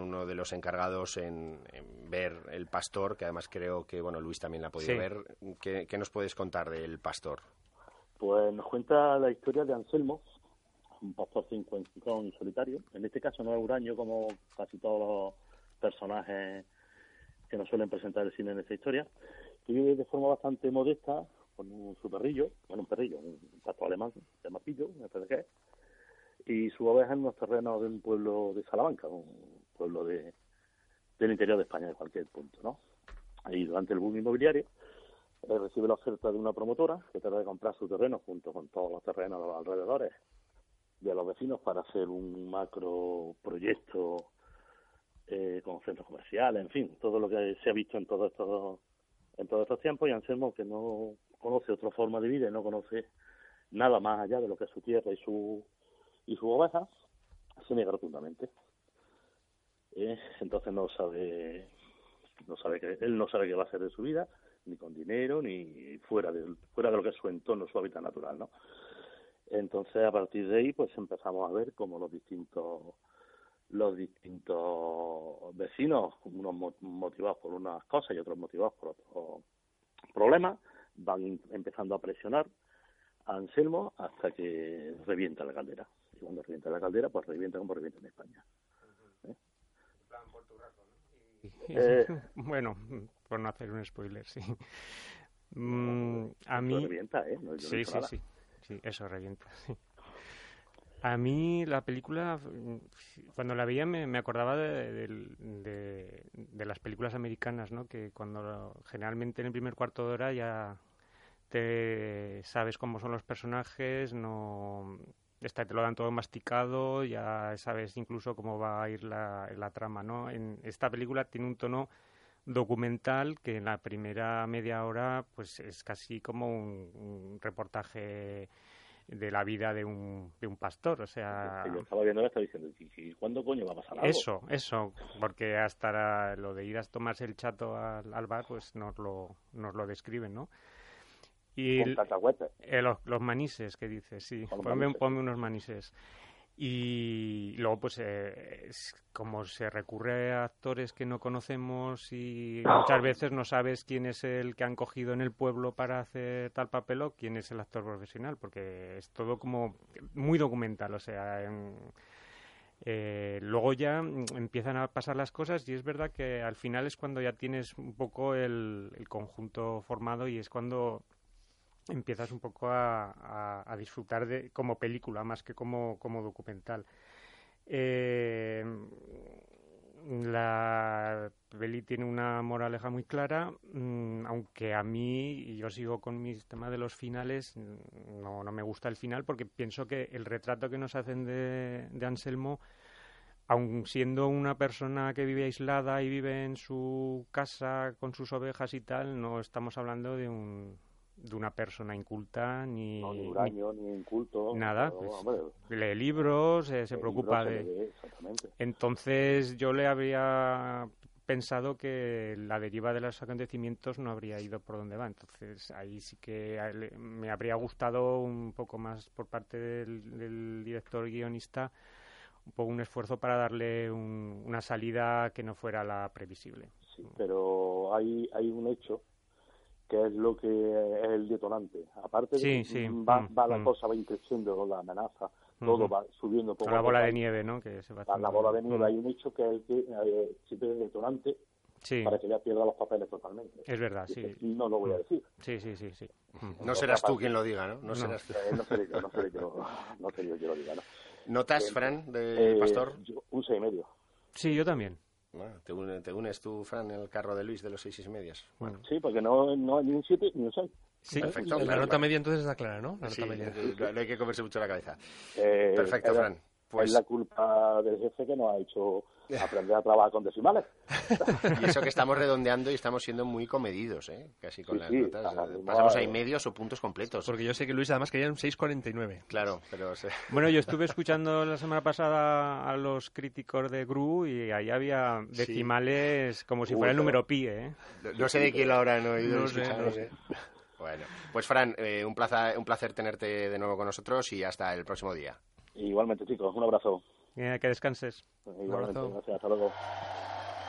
uno de los encargados en, ver El Pastor, que además creo que bueno Luis también la ha podido ver. ¿Qué, nos puedes contar del Pastor? Pues nos cuenta la historia de Anselmo, un pastor cincuentón y solitario. En este caso no es huraño como casi todos los personajes que nos suelen presentar el cine en esta historia, que vive de forma bastante modesta con un, su perrillo, bueno, un perrillo, un pastor alemán, de Mapillo, me parece que es, y su oveja en los terrenos de un pueblo de Salamanca, un pueblo de, del interior de España, de cualquier punto, ¿no? Ahí durante el boom inmobiliario eh, recibe la oferta de una promotora que trata de comprar su terreno junto con todos los terrenos de los alrededores de los vecinos para hacer un macro proyecto eh, con centros comerciales, en fin, todo lo que se ha visto en todos estos en todos estos tiempos y Anselmo que no conoce otra forma de vida y no conoce nada más allá de lo que es su tierra y su y su oveja se niega rotundamente. Eh, entonces no sabe no sabe que él no sabe qué va a hacer de su vida ni con dinero ni fuera de fuera de lo que es su entorno su hábitat natural no entonces a partir de ahí pues empezamos a ver cómo los distintos los distintos vecinos unos motivados por unas cosas y otros motivados por otros problemas van empezando a presionar a Anselmo hasta que revienta la caldera. Y cuando revienta la caldera pues revienta como revienta en España. Eh, bueno, por no hacer un spoiler, sí. Mm, a mí... Revienta, ¿eh? sí, sí, sí, sí, eso revienta, A mí la película, cuando la veía me, acordaba de, de, las películas americanas, ¿no? Que cuando generalmente en el primer cuarto de hora ya te sabes cómo son los personajes, no esta te lo dan todo masticado, ya sabes incluso cómo va a ir la, la trama, ¿no? En esta película tiene un tono documental que en la primera media hora pues es casi como un, reportaje de la vida de un, de un pastor, o sea... Yo estaba viendo estaba diciendo, ¿y cuándo coño va a pasar algo? Eso, eso, porque hasta lo de ir a tomarse el chato al, al bar, pues nos lo, nos lo describen, ¿no? Y eh, los, los, manises que dices, sí. Ponme, unos manises. Y luego, pues, eh, como se recurre a actores que no conocemos y muchas veces no sabes quién es el que han cogido en el pueblo para hacer tal papel o quién es el actor profesional, porque es todo como muy documental, o sea, eh, luego ya empiezan a pasar las cosas y es verdad que al final es cuando ya tienes un poco el conjunto formado y es cuando empiezas un poco a, a, disfrutar de como película más que como, como documental. Eh, la peli tiene una moraleja muy clara, mm, aunque a mí, y yo sigo con mi tema de los finales, no, no me gusta el final porque pienso que el retrato que nos hacen de, de Anselmo aun siendo una persona que vive aislada y vive en su casa con sus ovejas y tal, no estamos hablando de un, de una persona inculta ni no, ni huraño, ni, inculto nada pues, lee libros eh, se preocupa de entonces yo le habría pensado que la deriva de los acontecimientos no habría ido por donde va. Entonces ahí sí que me habría gustado un poco más por parte del, director guionista un poco un esfuerzo para darle una salida que no fuera la previsible. Sí pero hay hay un hecho que es lo que es el detonante. Aparte de que va, mm, va la mm. cosa, va increciendo la amenaza, todo va subiendo poco. La bola de nieve, ¿no? Que se va la, bola de nieve, mm. hay un hecho que es el que eh, siempre es el detonante para que ya pierda los papeles totalmente. Es verdad, sí. Y no lo voy a decir. Sí, sí, sí. sí. No serás tú quien lo diga, ¿no? No, serás tú. Eh, no seré yo, no seré yo, no seré yo quien lo diga, ¿no? ¿Notas, eh, Fran, de Pastor? un seis y medio. Sí, yo también. Bueno, te, unes tú, Fran, en el carro de Luis de los seis y medias. Bueno. Sí, porque no, no ni un siete ni un seis. Sí, perfecto. La nota media entonces está clara, ¿no? La sí, media. No hay que comerse mucho la cabeza. Eh, perfecto, Fran. Pues... Es la culpa del jefe que nos ha hecho aprender a trabajar con decimales. y eso que estamos redondeando y estamos siendo muy comedidos, ¿eh? Casi con las notas. Pasamos ahí medios o puntos completos. Porque yo sé que Luis además quería un 6.49. Claro, pero... Bueno, yo estuve escuchando la semana pasada a los críticos de GRU y ahí había decimales como si fuera el número pi, ¿eh? No, sé de quién lo habrán oído. No sé, no sé. Bueno, pues Fran, eh, un, placer, un placer tenerte de nuevo con nosotros y hasta el próximo día. Igualmente, chicos, un abrazo. que descanses. Igualmente, gracias, hasta luego.